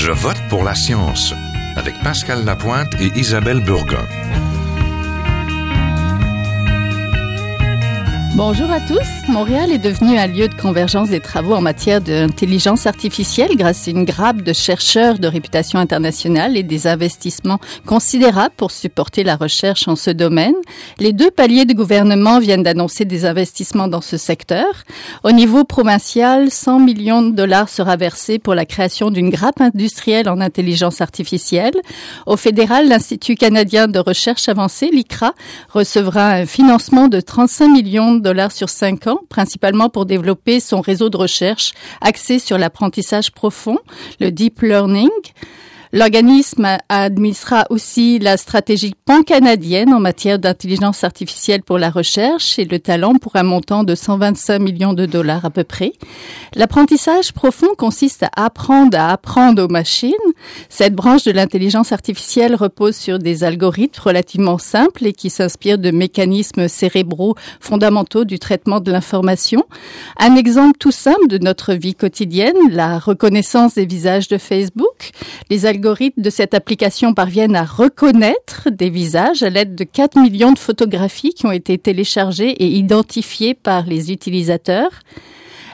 Je vote pour la science avec Pascal Lapointe et Isabelle Burgon. Bonjour à tous. Montréal est devenu un lieu de convergence des travaux en matière d'intelligence artificielle grâce à une grappe de chercheurs de réputation internationale et des investissements considérables pour supporter la recherche en ce domaine. Les deux paliers de gouvernement viennent d'annoncer des investissements dans ce secteur. Au niveau provincial, 100 millions de dollars sera versé pour la création d'une grappe industrielle en intelligence artificielle. Au fédéral, l'Institut canadien de recherche avancée, l'ICRA, recevra un financement de 35 millions de dollars sur cinq ans, principalement pour développer son réseau de recherche axé sur l'apprentissage profond, le deep learning. L'organisme administrera aussi la stratégie pan-canadienne en matière d'intelligence artificielle pour la recherche et le talent pour un montant de 125 millions de dollars à peu près. L'apprentissage profond consiste à apprendre à apprendre aux machines. Cette branche de l'intelligence artificielle repose sur des algorithmes relativement simples et qui s'inspirent de mécanismes cérébraux fondamentaux du traitement de l'information. Un exemple tout simple de notre vie quotidienne, la reconnaissance des visages de Facebook. Algorithmes de cette application parviennent à reconnaître des visages à l'aide de 4 millions de photographies qui ont été téléchargées et identifiées par les utilisateurs.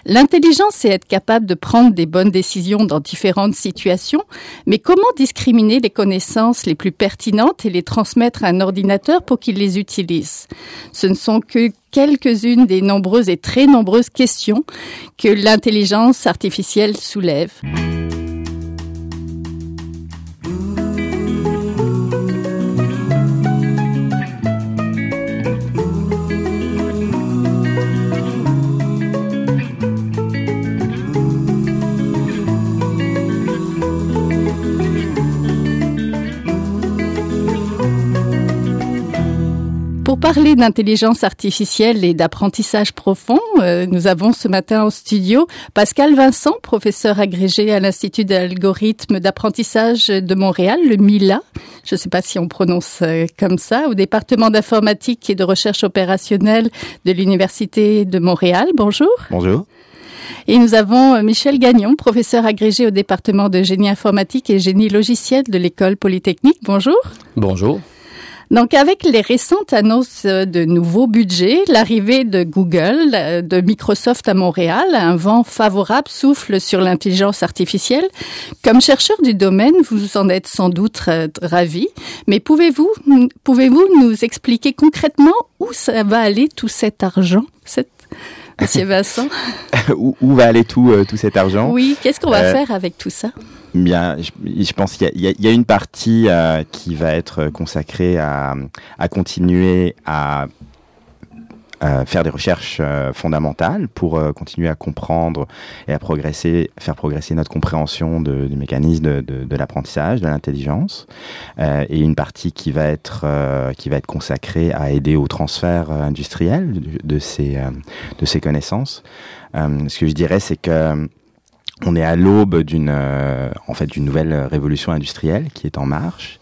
L'intelligence, c'est être capable de prendre des bonnes décisions dans différentes situations, mais comment discriminer les connaissances les plus pertinentes et les transmettre à un ordinateur pour qu'il les utilise? Ce ne sont que quelques-unes des nombreuses et très nombreuses questions que l'intelligence artificielle soulève. Parler d'intelligence artificielle et d'apprentissage profond, euh, nous avons ce matin au studio Pascal Vincent, professeur agrégé à l'Institut d'algorithmes d'apprentissage de Montréal, le MILA. Je ne sais pas si on prononce euh, comme ça, au département d'informatique et de recherche opérationnelle de l'Université de Montréal. Bonjour. Bonjour. Et nous avons euh, Michel Gagnon, professeur agrégé au département de génie informatique et génie logiciel de l'École polytechnique. Bonjour. Bonjour. Donc, avec les récentes annonces de nouveaux budgets, l'arrivée de Google, de Microsoft à Montréal, un vent favorable souffle sur l'intelligence artificielle. Comme chercheur du domaine, vous en êtes sans doute ravi, mais pouvez-vous pouvez-vous nous expliquer concrètement où ça va aller tout cet argent, cette Monsieur Vincent? Où, où, va aller tout, euh, tout cet argent? Oui, qu'est-ce qu'on va euh, faire avec tout ça? Bien, je, pense qu'il y, a une partie euh, qui va être consacrée à, continuer à faire des recherches euh, fondamentales pour euh, continuer à comprendre et à progresser, faire progresser notre compréhension de, des mécanismes de, l'apprentissage, de l'intelligence, et une partie qui va être qui va être consacrée à aider au transfert industriel de ces de ces connaissances. ce que je dirais, c'est que on est à l'aube d'une en fait d'une nouvelle révolution industrielle qui est en marche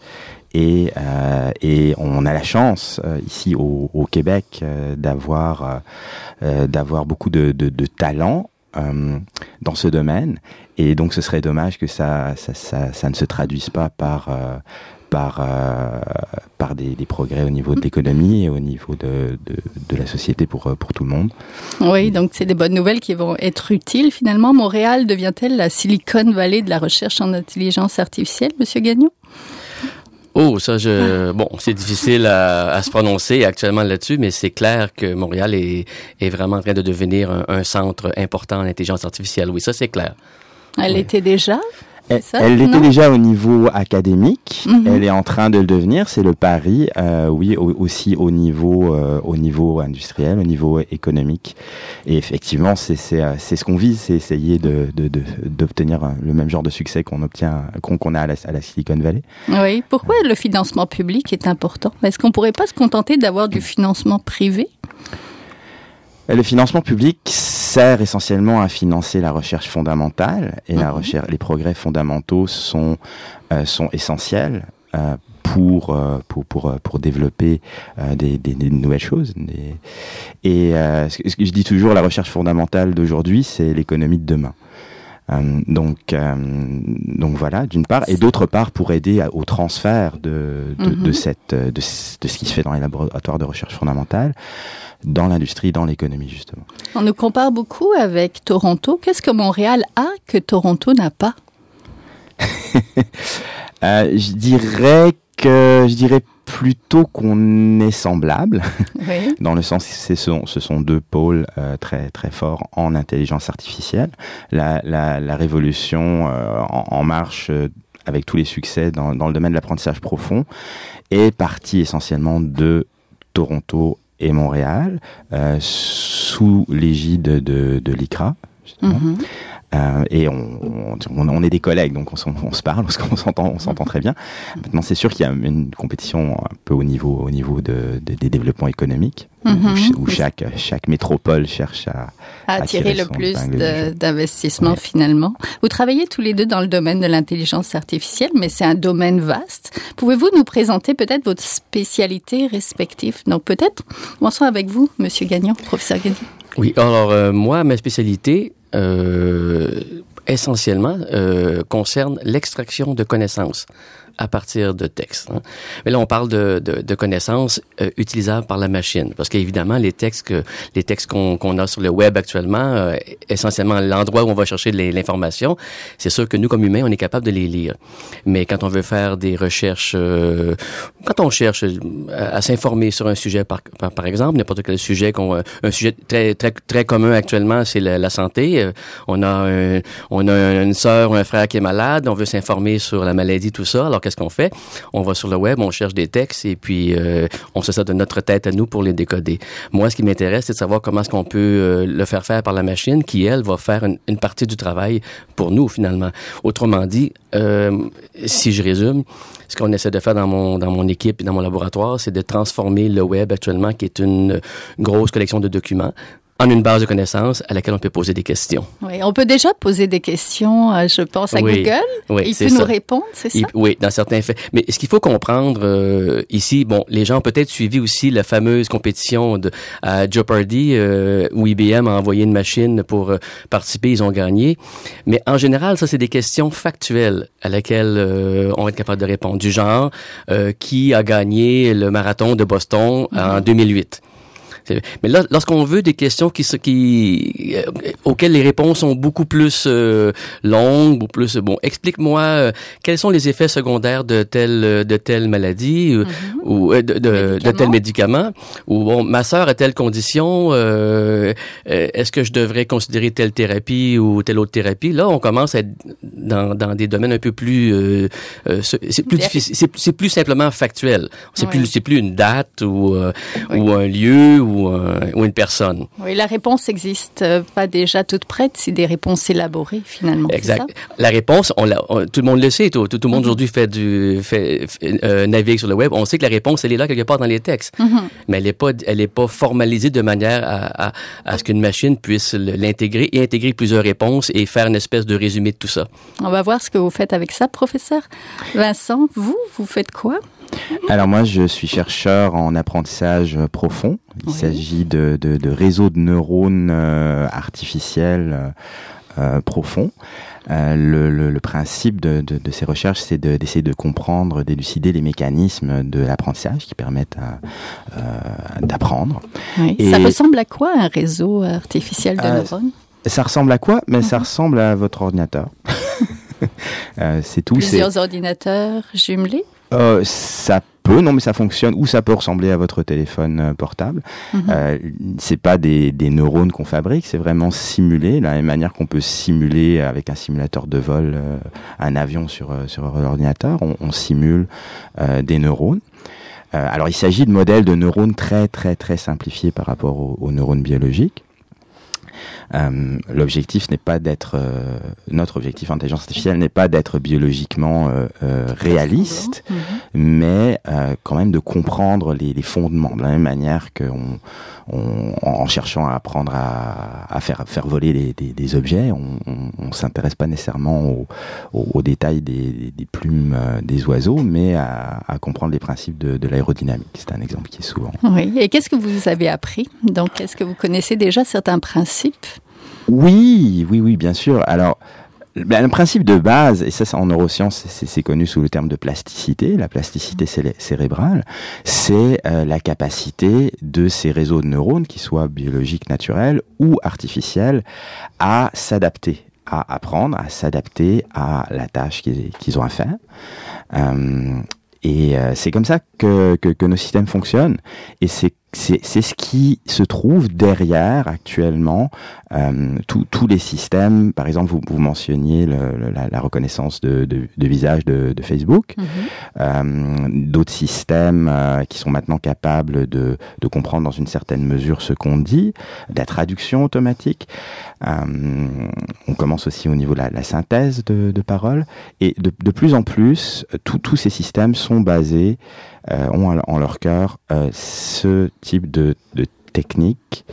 et, euh, et on a la chance euh, ici au, au Québec euh, d'avoir euh, d'avoir beaucoup de, de, de talents dans ce domaine. Et donc, ce serait dommage que ça, ça, ça ne se traduise pas par par, euh, par des, des, progrès au niveau de l'économie et au niveau de, de, de, la société pour, pour tout le monde. Oui, donc c'est des bonnes nouvelles qui vont être utiles. Finalement, Montréal devient-elle la Silicon Valley de la recherche en intelligence artificielle, Monsieur Gagnon? Oh, ça, je bon, c'est difficile à, à, se prononcer actuellement là-dessus, mais c'est clair que Montréal est, est vraiment en train de devenir un, un centre important en intelligence artificielle. Oui, ça c'est clair. Elle oui. était déjà? Elle, elle était déjà au niveau académique. Mm -hmm. Elle est en train de le devenir. C'est le pari, euh, oui, au, aussi au niveau, euh, au niveau industriel, au niveau économique. Et effectivement, c'est c'est ce qu'on vise, c'est essayer de d'obtenir de, de, le même genre de succès qu'on obtient, qu'on qu a à la, à la, Silicon Valley. Oui. Pourquoi le financement public est important? Est-ce qu'on pourrait pas se contenter d'avoir du financement privé? Le financement public sert essentiellement à financer la recherche fondamentale et mmh. la recherche, les progrès fondamentaux sont euh, sont essentiels euh, pour, euh, pour pour pour développer euh, des, des, des, nouvelles choses. Des... Et euh, ce que je dis toujours, la recherche fondamentale d'aujourd'hui, c'est l'économie de demain. Euh, donc, euh, donc voilà, d'une part, et d'autre part pour aider à- au transfert de, de, de Mhm. cette, de, ce de ce qui se fait dans les laboratoires de recherche fondamentale dans l'industrie, dans l'économie justement. On nous compare beaucoup avec Toronto. Qu'est-ce que Montréal a que Toronto n'a pas? Euh, je dirais que je dirais plutôt qu'on est semblable. Oui. dans le sens que ce sont, ce sont deux pôles euh, très très forts en intelligence artificielle. La, la, la révolution euh, en, en marche euh, avec tous les succès dans, dans le domaine de l'apprentissage profond est partie essentiellement de Toronto et Montréal sous l'égide de, de l'ICRA. Euh, et on, on, on est des collègues, donc on, on se parle qu'on s'entend, on s'entend très bien. Maintenant, c'est sûr qu'il y a une compétition un peu au niveau, au niveau de, de- des développements économiques, où Mhm. où, chaque, chaque métropole cherche à, À attirer attirer le plus épingle du de- jeu. d'investissement Ouais. finalement. Vous travaillez tous les deux dans le domaine de l'intelligence artificielle, mais c'est un domaine vaste. Pouvez-vous nous présenter peut-être votre spécialité respective? Donc peut-être, commençons avec vous, Monsieur Gagnon, professeur Gagnon. Oui, alors euh, moi, ma spécialité, essentiellement, euh, concerne l'extraction de connaissances à partir de textes. hein. Mais là, on parle de, de, de connaissances euh, utilisables par la machine, parce qu'évidemment, les textes que les textes qu'on qu'on a sur le web actuellement, euh, essentiellement l'endroit où on va chercher l'information, c'est sûr que nous, comme humains, on est capable de les lire. Mais quand on veut faire des recherches, euh, quand on cherche euh, à, s'informer sur un sujet, par, par, par exemple, n'importe quel sujet, qu'on, euh, un sujet très très très commun actuellement, c'est la, la santé. Euh, On a un- on a une sœur ou un frère qui est malade, on veut s'informer sur la maladie, tout ça. Alors qu'est-ce qu'on fait? On va sur le web, on cherche des textes et puis euh, on se sert de notre tête à nous pour les décoder. Moi, ce qui m'intéresse, c'est de savoir comment est-ce qu'on peut euh, le faire faire par la machine, qui elle va faire une, partie du travail pour nous finalement. Autrement dit, euh, si je résume, ce qu'on essaie de faire dans mon dans mon équipe et dans mon laboratoire, c'est de transformer le web actuellement, qui est une grosse collection de documents, en une base de connaissances à laquelle on peut poser des questions. Oui, on peut déjà poser des questions, euh, je pense, à Oui. Google. Oui, Il peut ça. nous répondre, c'est ça? Il- oui, dans certains faits. Mais ce qu'il faut comprendre euh, ici, bon, les gens ont peut-être suivi aussi la fameuse compétition de à Jeopardy euh, où IBM a envoyé une machine pour participer, ils ont gagné. Mais en général, ça c'est des questions factuelles à laquelle on va être capable de répondre. Du genre, qui a gagné le marathon de Boston en 2008 c'est- Mais là, lorsqu'on veut des questions qui, qui euh, auxquelles les réponses sont beaucoup plus euh, longues ou plus bon, explique-moi euh, quels sont les effets secondaires de telle euh, de telle maladie euh, ou euh, de, de, tel médicament ou bon, ma sœur a telle condition, est-ce que je devrais considérer telle thérapie ou telle autre thérapie? Là, on commence à être dans, dans des domaines un peu plus c'est plus difficile, c'est plus simplement factuel. C'est Oui. plus c'est plus une date ou euh, Oui. ou un lieu ou, un- ou une personne. Oui, la réponse existe euh, pas déjà toute prête, c'est des réponses élaborées finalement. Exact. ça? La réponse, on l'a, on- tout le monde le sait. Tout, tout, tout le monde aujourd'hui fait du, fait, euh, navigue sur le web. On sait que la réponse, elle est là quelque part dans les textes, Mhm. mais elle n'est pas, elle est pas formalisée de manière à, à, à ce qu'une machine puisse l'intégrer et intégrer plusieurs réponses et faire une espèce de résumé de tout ça. On va voir ce que vous faites avec ça, professeur. Vincent, vous, vous faites quoi? Alors moi, je suis chercheur en apprentissage euh, profond. Il Oui. s'agit de, de, de réseaux de neurones euh, artificiels euh, profonds. Euh, le, le, le principe de, de, de ces recherches, c'est de- d'essayer de, comprendre, d'élucider les mécanismes de l'apprentissage qui permettent euh, d'apprendre. Oui. Ça ressemble à quoi un réseau artificiel de Euh, neurones? Ça ressemble à quoi? Mais ça Mhm. ressemble à votre ordinateur. C'est tout. Plusieurs ordinateurs jumelés? Euh, ça peut, non, mais ça fonctionne, ou ça peut ressembler à votre téléphone euh, portable. Mhm. Euh, c'est pas des, des neurones qu'on fabrique, c'est vraiment simulé, de la même manière qu'on peut simuler avec un simulateur de vol euh, un avion sur, sur l'ordinateur, on, on simule des neurones. Alors il s'agit de modèles de neurones très très très simplifiés par rapport aux, aux neurones biologiques. Euh, l'objectif n'est pas d'être euh, notre objectif en intelligence artificielle n'est pas d'être biologiquement euh, euh, réaliste, Mhm. mais euh, quand même de comprendre les, les fondements de la même manière qu'on on, en cherchant à apprendre à, à faire faire voler les, des, des objets, on, on, on s'intéresse pas nécessairement aux, aux, aux détails des, des plumes des oiseaux, mais à, à comprendre les principes de, de l'aérodynamique. C'est un exemple qui est souvent. Oui. Et qu'est-ce que vous avez appris? Donc, est-ce que vous connaissez déjà certains principes? Oui, oui, oui, bien sûr. Alors, Ben, le principe de base, et ça, en neurosciences, c'est connu sous le terme de plasticité, la plasticité cérébrale, c'est euh, la capacité de ces réseaux de neurones, qu'ils soient biologiques, naturels ou artificiels, à s'adapter, à apprendre, à s'adapter à la tâche qu'ils ont à faire. Euh, et euh, c'est comme ça que, que, que, nos systèmes fonctionnent. Et c'est c'est ce qui se trouve derrière actuellement euh, tous les systèmes. Par exemple, vous, vous mentionniez le, la, la, reconnaissance de, de, de, visage de, de Facebook, mm-hmm. euh, d'autres systèmes euh, qui sont maintenant capables de, de, comprendre dans une certaine mesure ce qu'on dit, la traduction automatique. Euh, on commence aussi au niveau de la, la synthèse de, de paroles, et de, de plus en plus, tous ces systèmes sont basés ont en leur cœur euh, ce type de, de technique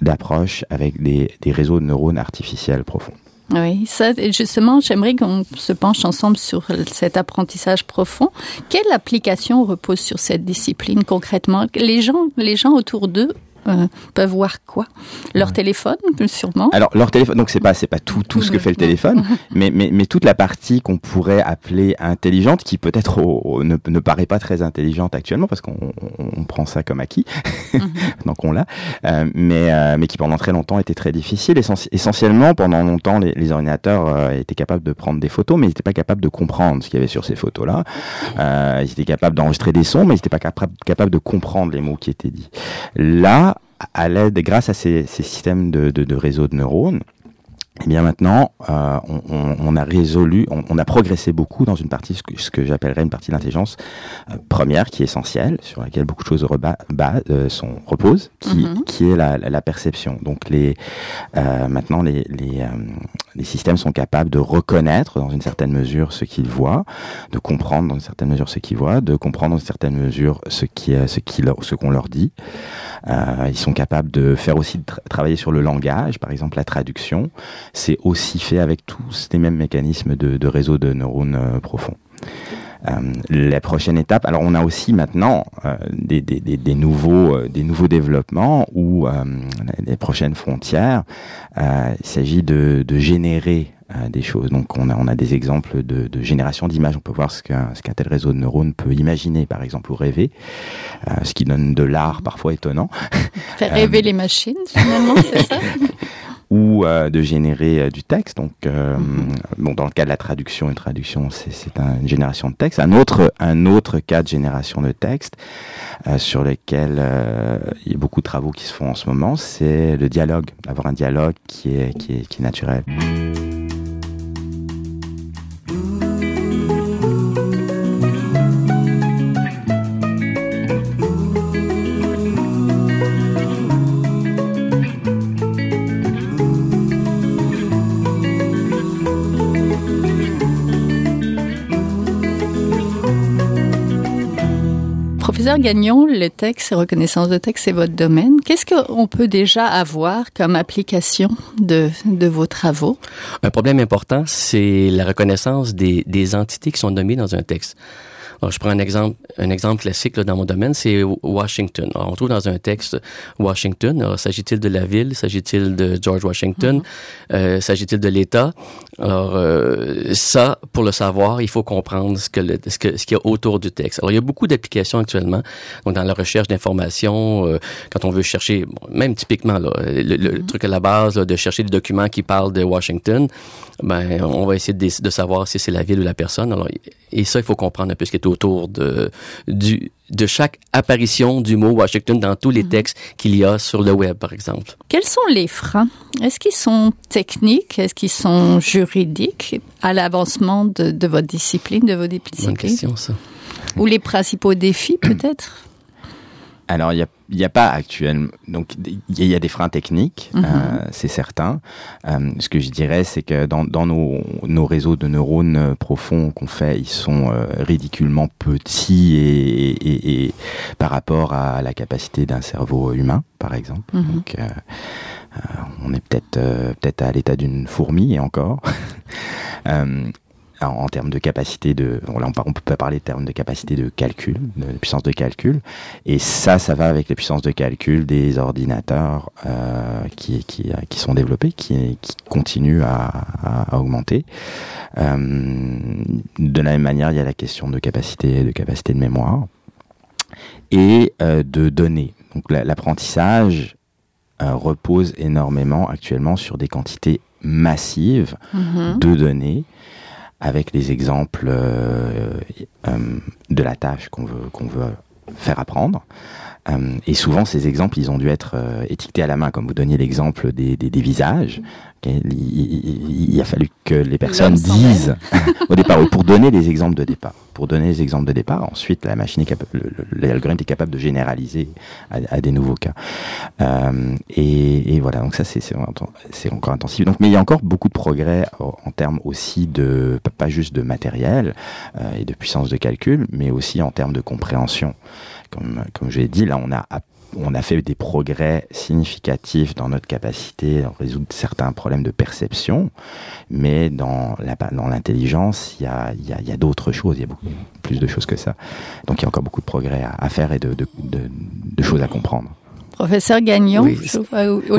d'approche avec des, des réseaux de neurones artificiels profonds. Oui, ça, justement, j'aimerais qu'on se penche ensemble sur cet apprentissage profond. Quelle application repose sur cette discipline concrètement? Les gens, les gens autour d'eux euh, peuvent voir quoi? Leur téléphone, sûrement? Alors leur téléphone, donc c'est pas c'est pas tout tout ce que fait le téléphone, mais mais mais toute la partie qu'on pourrait appeler intelligente, qui peut-être ne, ne paraît pas très intelligente actuellement parce qu'on on, prend ça comme acquis, donc on l'a, euh, mais euh, mais qui pendant très longtemps était très difficile. essentiellement, pendant longtemps, les, ordinateurs euh, étaient capables de prendre des photos, mais ils n'étaient pas capables de comprendre ce qu'il y avait sur ces photos-là. Ils étaient capables d'enregistrer des sons, mais ils n'étaient pas capables de comprendre les mots qui étaient dits. Là, à l'aide, grâce à ces, ces systèmes de, de, de réseaux de neurones, eh bien maintenant, euh, on, on, on, a résolu, on, on, a progressé beaucoup dans une partie, ce que, ce que j'appellerais une partie d'intelligence euh, première, qui est essentielle, sur laquelle beaucoup de choses reba, bas, euh, sont, reposent, qui, mm -hmm. qui est la, la, perception. Donc les, euh, maintenant, les, les, euh, les, systèmes sont capables de reconnaître dans une certaine mesure ce qu'ils voient, de comprendre dans une certaine mesure ce qu'ils voient, de comprendre dans une certaine mesure ce qu'on leur dit. ils sont capables de faire aussi travailler sur le langage, par exemple la traduction c'est aussi fait avec tous les mêmes mécanismes de, de réseau de neurones euh, profonds. Euh, la prochaine étape, alors on a aussi maintenant euh, des, des, des, des, nouveaux, euh, des nouveaux développements où euh, les prochaines frontières, euh, il s'agit de, de générer des choses. Donc on a, on a des exemples de, de génération d'images. On peut voir ce qu'un tel réseau de neurones peut imaginer, par exemple, ou rêver, ce qui donne de l'art parfois étonnant. Faire rêver les machines, finalement, c'est ça? ou euh, de générer euh, du texte. Donc, euh, bon, dans le cas de la traduction, une traduction, c'est un, une génération de texte. Un autre, un autre cas de génération de texte euh, sur lequel euh, il y a beaucoup de travaux qui se font en ce moment, c'est le dialogue, avoir un dialogue qui est, qui est, qui est naturel. Professeur Gagnon, le texte, reconnaissance de texte, c'est votre domaine. Qu'est-ce qu'on peut déjà avoir comme application de, vos travaux? Un problème important, c'est la reconnaissance des entités qui sont nommées dans un texte. Alors, je prends un exemple, un exemple classique là, dans mon domaine, c'est Washington. Alors, on trouve dans un texte Washington. S'agit-il de la ville? S'agit-il de George Washington? Mm -hmm. euh, S'agit-il de l'État? Alors, euh, ça, pour le savoir, il faut comprendre ce qu'il ce que, ce qu'il y a autour du texte. Alors, il y a beaucoup d'applications actuellement. Donc, dans la recherche d'informations, euh, quand on veut chercher, bon, même typiquement, là, le, le mm -hmm. truc à la base, là, de chercher des documents qui parlent de Washington, ben, on va essayer de, de savoir si c'est la ville ou la personne. Alors, et ça, il faut comprendre un peu ce qui est autour de, du, de chaque apparition du mot Washington dans tous les -hmm. textes qu'il y a sur le web, par exemple. Quels sont les freins? Est-ce qu'ils sont techniques? Est-ce qu'ils sont juridiques à l'avancement de, de, votre discipline, de vos disciplines? Bonne question, ça. Ou les principaux défis, peut-être? Alors, il y a n'y a pas actuellement. Donc, il y, a des freins techniques, mm -hmm. euh, c'est certain. Euh, ce que je dirais, c'est que dans, dans nos, nos, réseaux de neurones profonds qu'on fait, ils sont euh, ridiculement petits et, et, et, par rapport à la capacité d'un cerveau humain, par exemple. Mm -hmm. Donc, on est peut-être peut-être à l'état d'une fourmi et encore. en, en termes de capacité de, là on, on peut pas parler de termes de capacité de calcul, de, de puissance de calcul, et ça, ça va avec les puissances de calcul des ordinateurs euh, qui, qui, qui sont développés, qui, qui continuent à, à, à augmenter. Euh, de la même manière, il y a la question de capacité, de capacité de mémoire et euh, de données. Donc la- l'apprentissage euh, repose énormément actuellement sur des quantités massives Mhm. de données avec les exemples euh, euh, de la tâche qu'on veut, faire apprendre. Euh, et souvent, ces exemples, ils ont dû être étiquetés à la main, comme vous donniez l'exemple des, des, des visages. Il, il- il a fallu que les personnes disent au départ, ou pour donner les exemples de départ. Pour donner les exemples de départ, ensuite, la machine est l'algorithme est capable de généraliser à, à des nouveaux cas. Euh, et, et voilà, donc ça, c'est encore intensif. Donc, mais il y a encore beaucoup de progrès en, termes aussi de, pas- juste de matériel euh, et de puissance de calcul, mais aussi en termes de compréhension. Comme, comme je l'ai dit, là, on a, on a fait des progrès significatifs dans notre capacité à résoudre certains problèmes de perception, mais dans l'intelligence, il y a, d'autres choses, il y a beaucoup plus de choses que ça. Donc, il y a encore beaucoup de progrès à, faire et de choses à comprendre. Professeur Gagnon, Oui,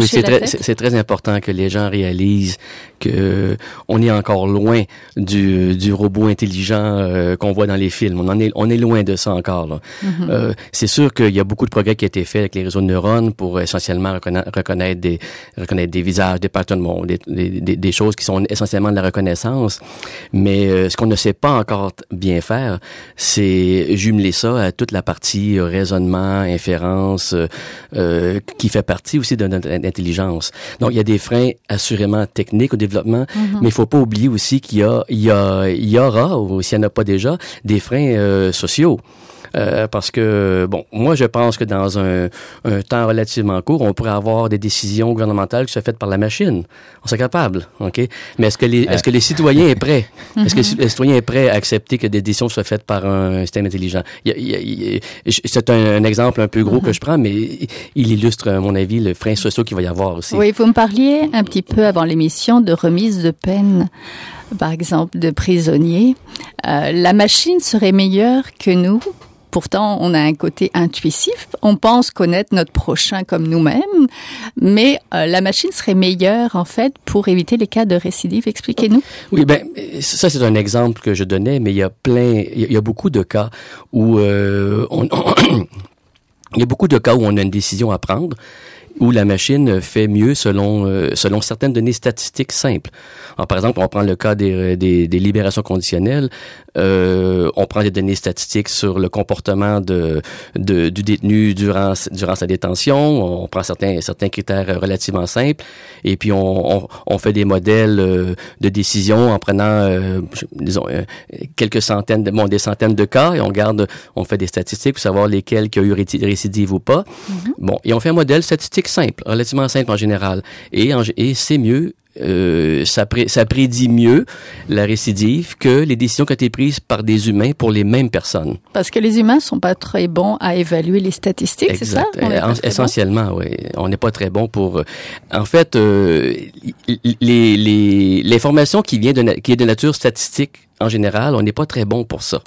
c'est très, important que les gens réalisent que euh, on est encore loin du, du robot intelligent euh, qu'on voit dans les films. On en est, on est loin de ça encore. Mhm. Euh, c'est sûr qu'il y a beaucoup de progrès qui a été fait avec les réseaux de neurones pour essentiellement reconnaître, reconnaître des, reconnaître des visages, des patterns, bon, des, des, choses qui sont essentiellement de la reconnaissance. Mais euh, ce qu'on ne sait pas encore bien faire, c'est jumeler ça à toute la partie euh, raisonnement, inférence, euh, euh, qui fait partie aussi de notre intelligence. Donc, il y a des freins assurément techniques au développement, mais il faut pas oublier aussi qu'il y a, il y a, il y aura, ou s'il n'y en a pas déjà, des freins euh, sociaux. Euh, parce que, bon, moi, je pense que dans un, un temps relativement court, on pourrait avoir des décisions gouvernementales qui soient faites par la machine. On serait capable, OK? Mais est-ce que les, est-ce que les citoyens sont prêts? Est-ce que les citoyens sont prêts à accepter que des décisions soient faites par un système intelligent? C'est un, un exemple un peu gros que je prends, mais il illustre, à mon avis, le frein social qu'il va y avoir aussi. Oui, vous me parliez un petit peu avant l'émission de remise de peine, par exemple, de prisonniers. Euh, la machine serait meilleure que nous. Pourtant, on a un côté intuitif. On pense connaître notre prochain comme nous-mêmes, mais euh, la machine serait meilleure en fait pour éviter les cas de récidive. Expliquez-nous. Oui, ben ça c'est un exemple que je donnais, mais il y a plein, il y a- beaucoup de cas où euh, on, il y a beaucoup de cas où on a une décision à prendre où la machine fait mieux selon euh, selon certaines données statistiques simples. Alors, par exemple, on prend le cas des, des, des libérations conditionnelles. Euh, on prend des données statistiques sur le comportement de, de du détenu durant durant sa détention. On prend certains certains critères relativement simples et puis on, on, on fait des modèles euh, de décision en prenant euh, disons euh, quelques centaines de bon des centaines de cas et on garde on fait des statistiques pour savoir lesquels qui ont eu réci- récidive ou pas. Bon, et on fait un modèle statistique simple, relativement simple en général et en, et c'est mieux euh, ça, pré- ça prédit mieux la récidive que les décisions qui ont été prises par des humains pour les mêmes personnes. Parce que les humains sont pas très bons à évaluer les statistiques, c'est ça? On Euh, en- essentiellement, oui. On n'est pas très bon pour. euh, En fait, euh, les les l'information qui vient de qui est de nature statistique en général, on n'est pas très bon pour ça.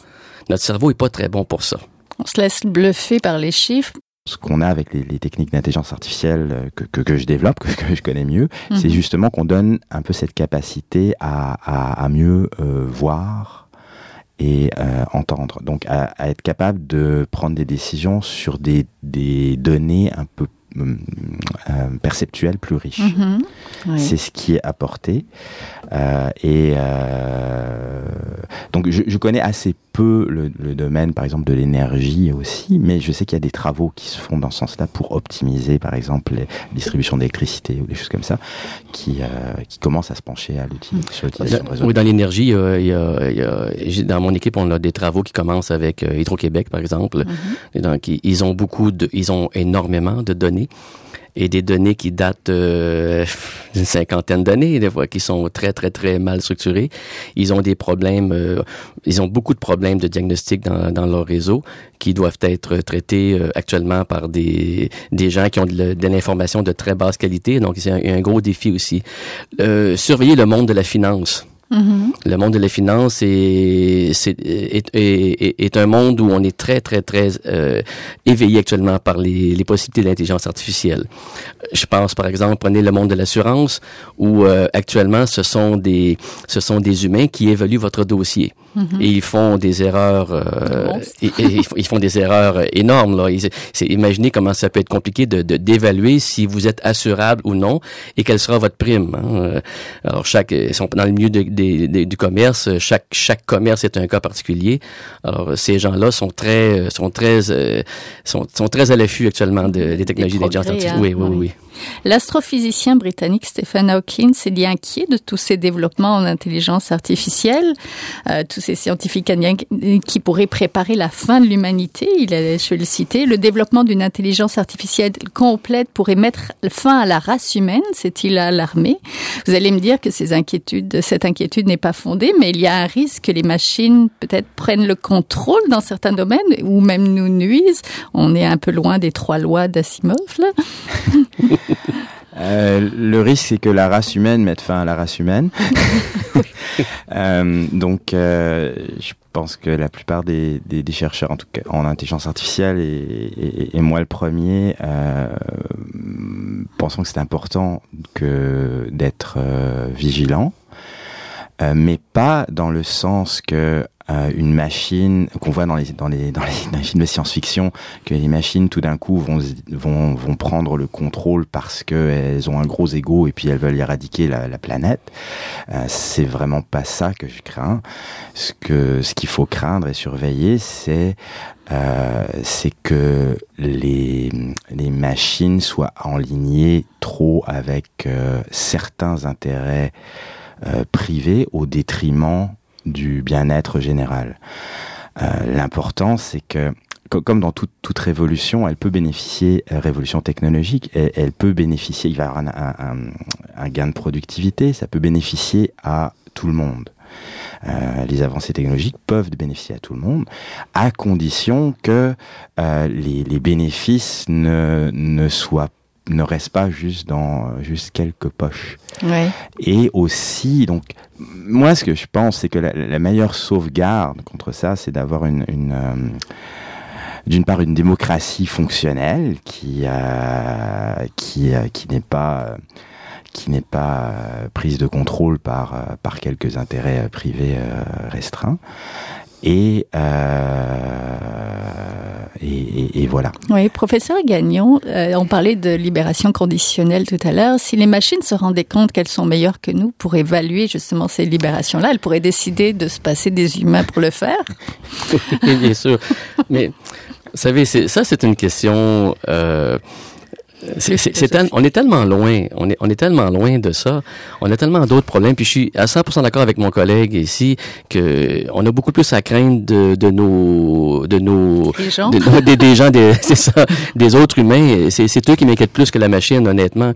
Notre cerveau est pas très bon pour ça. On se laisse bluffer par les chiffres. Ce qu'on a avec les, les techniques d'intelligence artificielle euh, que, que, que je développe, que, que je connais mieux, c'est Mhm. justement qu'on donne un peu cette capacité à, à, à mieux euh, voir et euh, entendre. Donc à, à être capable de prendre des décisions sur des, des données un peu hum, euh, perceptuelles plus riches. Mhm. Oui. C'est ce qui est apporté. Euh, et euh, donc, je, je connais assez peu le, le domaine, par exemple, de l'énergie aussi, mais je sais qu'il y a des travaux qui se font dans ce sens-là pour optimiser, par exemple, les distributions d'électricité ou des choses comme ça, qui, euh, qui commencent à se pencher à l'outil, sur l'utilisation. Oui, dans l'énergie, euh, il y a, il y a- j'ai- dans mon équipe, on a des travaux qui commencent avec euh, Hydro-Québec, par exemple. Mhm. Et Donc, ils, ils ont beaucoup de, ils ont énormément de données et des données qui datent euh, d'une cinquantaine d'années, des fois, qui sont très, très, très mal structurées. Ils ont des problèmes, euh, ils ont beaucoup de problèmes de diagnostic dans, leur réseau qui doivent être traités euh, actuellement par des, des gens qui ont de, l'information de très basse qualité. Donc, c'est un, gros défi aussi. Euh, surveiller le monde de la finance. Mhm. Le monde de la finance est, c'est- est, est, est un monde où on est très, très, très euh, éveillé actuellement par les, les possibilités de l'intelligence artificielle. Je pense, par exemple, prenez le monde de l'assurance, où euh, actuellement, ce sont des ce sont des humains qui évaluent votre dossier. Et ils font des erreurs, euh, Monstres. et, et ils, font, des erreurs énormes. Là. Ils- imaginez comment ça peut être compliqué de de- d'évaluer si vous êtes assurable ou non et quelle sera votre prime. hein. Alors chaque, ils sont dans le milieu de- des- des- du commerce, chaque chaque commerce est un cas particulier. Alors ces gens-là sont très sont très euh, sont, sont très à l'affût actuellement de, des technologies d'intelligence artificielle. hein, Oui, oui, oui. oui. L'astrophysicien britannique Stephen Hawking s'est dit inquiet de tous ces développements en intelligence artificielle, euh, tous ces scientifiques indiens qui pourraient préparer la fin de l'humanité. Il a, je le citer, le développement d'une intelligence artificielle complète pourrait mettre fin à la race humaine, s'est-il alarmé. Vous allez me dire que ces inquiétudes, cette inquiétude n'est pas fondée, mais il y a un risque que les machines peut-être prennent le contrôle dans certains domaines ou même nous nuisent. On est un peu loin des trois lois d'Asimov, là. Euh, le risque, c'est que la race humaine mette fin à la race humaine. Euh, donc, euh, je pense que la plupart des, des, des chercheurs, en tout cas en intelligence artificielle, et, et, et moi le premier, pensons que c'est important que d'être vigilant, euh, mais pas dans le sens que euh, une machine qu'on voit dans les dans les dans les, dans les films de science-fiction que les machines tout d'un coup vont vont vont prendre le contrôle parce que elles ont un gros ego et puis elles veulent éradiquer la, la planète. Euh, c'est vraiment pas ça que je crains. Ce que ce qu'il faut craindre et surveiller, c'est euh, c'est que les les machines soient enlignées trop avec euh, certains intérêts euh, privés au détriment du bien-être général. Euh, L'important, c'est que co- comme dans toute, révolution, elle peut bénéficier, euh, révolution technologique, elle, peut bénéficier, il va y avoir un, gain de productivité, ça peut bénéficier à tout le monde. Euh, les avancées technologiques peuvent bénéficier à tout le monde, à condition que les, les bénéfices ne, ne soient ne restent pas juste dans juste quelques poches. Ouais. Et aussi, donc, moi, ce que je pense, c'est que la, la meilleure sauvegarde contre ça, c'est d'avoir une, une euh, d'une part, une démocratie fonctionnelle qui, euh, qui, euh, qui n'est pas, qui n'est pas prise de contrôle par, par quelques intérêts privés restreints. Et, euh, et, et, et voilà. Oui, professeur Gagnon, euh, on parlait de libération conditionnelle tout à l'heure. Si les machines se rendaient compte qu'elles sont meilleures que nous pour évaluer justement ces libérations-là, elles pourraient décider de se passer des humains pour le faire. Bien sûr. Mais, vous savez, ça, c'est une question. Euh, tel- on est tellement loin, on est, on est tellement loin de ça. On a tellement d'autres problèmes. Puis je suis à 100% d'accord avec mon collègue ici que on a beaucoup plus à craindre de, de nos, de nos, gens. de- des, des gens, des, c'est ça, des autres humains. C'est, c'est eux qui m'inquiètent plus que la machine, honnêtement.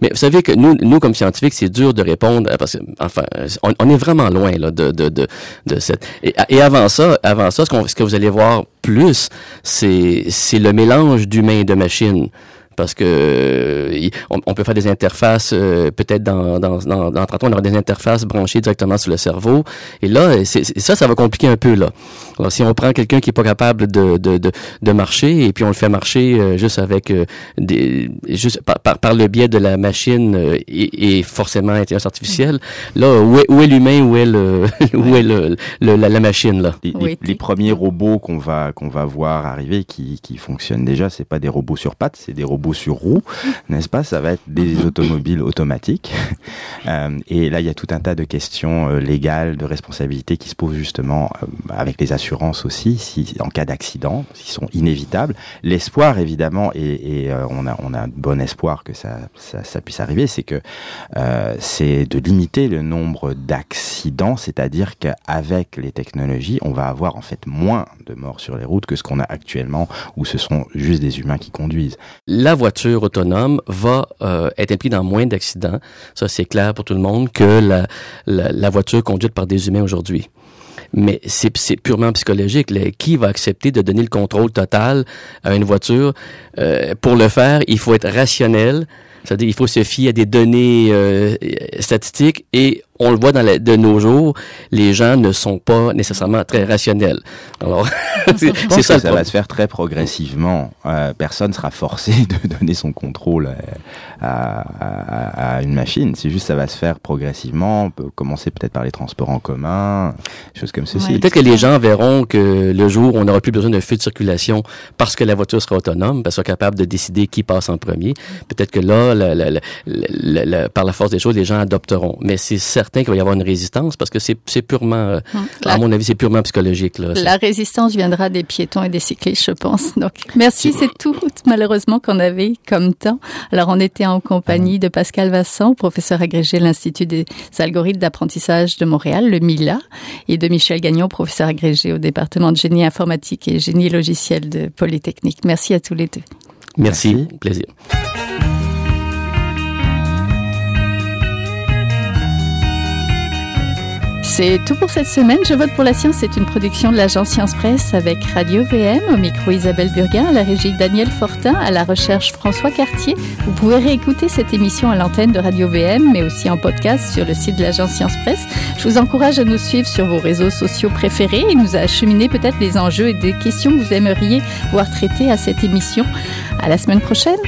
Mais vous savez que nous, nous comme scientifiques, c'est dur de répondre euh, parce que, enfin, on, on est vraiment loin là de de de, de cette. Et, et avant ça, avant ça, ce, qu'on, ce que vous allez voir plus, c'est c'est le mélange d'humains et de machines parce que euh, on, on peut faire des interfaces euh, peut-être dans dans dans, dans 30 ans, on aura des interfaces branchées directement sur le cerveau. Et là c'est, c'est- ça ça va compliquer un peu là. Alors si on prend quelqu'un qui est pas capable de de, de, de marcher et puis on le fait marcher euh, juste avec euh, des juste par, par, par le biais de la machine euh, et, et forcément intelligence artificielle là où est, où est l'humain où est le où est le, le- la, la machine là? Les, les premiers robots qu'on va qu'on va voir arriver qui, qui fonctionnent déjà, c'est pas des robots sur pattes, c'est des robots sur roues, n'est-ce pas? Ça va être des automobiles automatiques. Euh, et là, il y a tout un tas de questions euh, légales, de responsabilité qui se posent justement euh, avec les assurances aussi, si en cas d'accident, qui sont inévitables. L'espoir, évidemment, et, et, euh, on a on a un bon espoir que ça ça, ça puisse arriver, c'est que euh, c'est de limiter le nombre d'accidents, c'est-à-dire qu'avec les technologies, on va avoir en fait moins de morts sur les routes que ce qu'on a actuellement, où ce sont juste des humains qui conduisent. la voiture autonome va euh, être impliquée dans moins d'accidents. Ça, c'est clair pour tout le monde que la, voiture conduite par des humains aujourd'hui. Mais c'est purement psychologique. Qui va accepter de donner le contrôle total à une voiture? Euh, pour le faire, il faut être rationnel. C'est-à-dire, il faut se fier à des données euh, statistiques et on le voit dans la, de nos jours, les gens ne sont pas nécessairement très rationnels. Alors, c'est ça. Que ça va se faire très progressivement. Euh, personne sera forcé de donner son contrôle à, à, à une machine. C'est juste ça va se faire progressivement. On peut commencer peut-être par les transports en commun, choses comme ceci. Peut-être que les gens verront que le jour où on n'aura plus besoin d'un feu de circulation parce que la voiture sera autonome, parce qu'elle sera capable de décider qui passe en premier. Peut-être que là, la, la, par la force des choses, les gens adopteront. Mais c'est certain qu'il va y avoir une résistance parce que c'est purement, euh, hum. à mon avis, c'est purement psychologique. Là. La résistance viendra des piétons et des cyclistes, je pense. Donc, merci, c'est tout malheureusement qu'on avait comme temps. Alors, on était en compagnie de Pascal Vasson, professeur agrégé à l'Institut des algorithmes d'apprentissage de Montréal, le MILA, et de Michel Gagnon, professeur agrégé au département de génie informatique et génie logiciel de Polytechnique. Merci à tous les deux. Merci, Merci. plaisir. C'est tout pour cette semaine. Je vote pour la science. C'est une production de l'agence Science Presse avec Radio VM, au micro Isabelle Burguin, à la régie Daniel Fortin, à la recherche François Cartier. Vous pouvez réécouter cette émission à l'antenne de Radio VM, mais aussi en podcast sur le site de l'agence Science Presse. Je vous encourage à nous suivre sur vos réseaux sociaux préférés et nous acheminer peut-être les enjeux et des questions que vous aimeriez voir traitées à cette émission. À la semaine prochaine.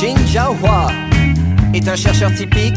Jin Hua est un chercheur typique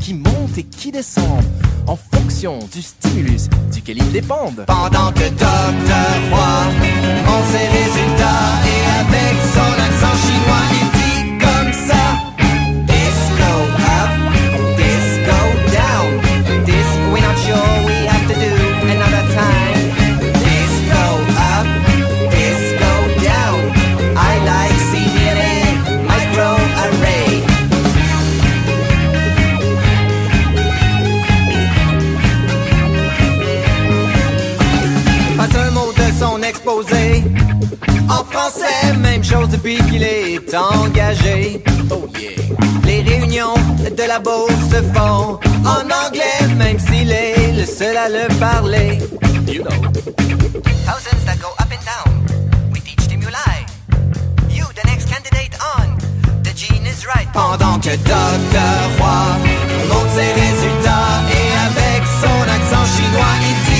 qui montent et qui descendent en fonction du stimulus duquel ils dépendent. Pendant que Docteur Roy en ses résultats et avec son accent chinois, son exposé. En français, même chose depuis qu'il est engagé. Oh yeah. Les réunions de la bourse se font en anglais, même s'il est le seul à le parler. You know. Thousands that go up and down. We teach stimuli. You, the next candidate on. The gene is right. Pendant que Dr. Roy monte ses résultats et avec son accent chinois, il dit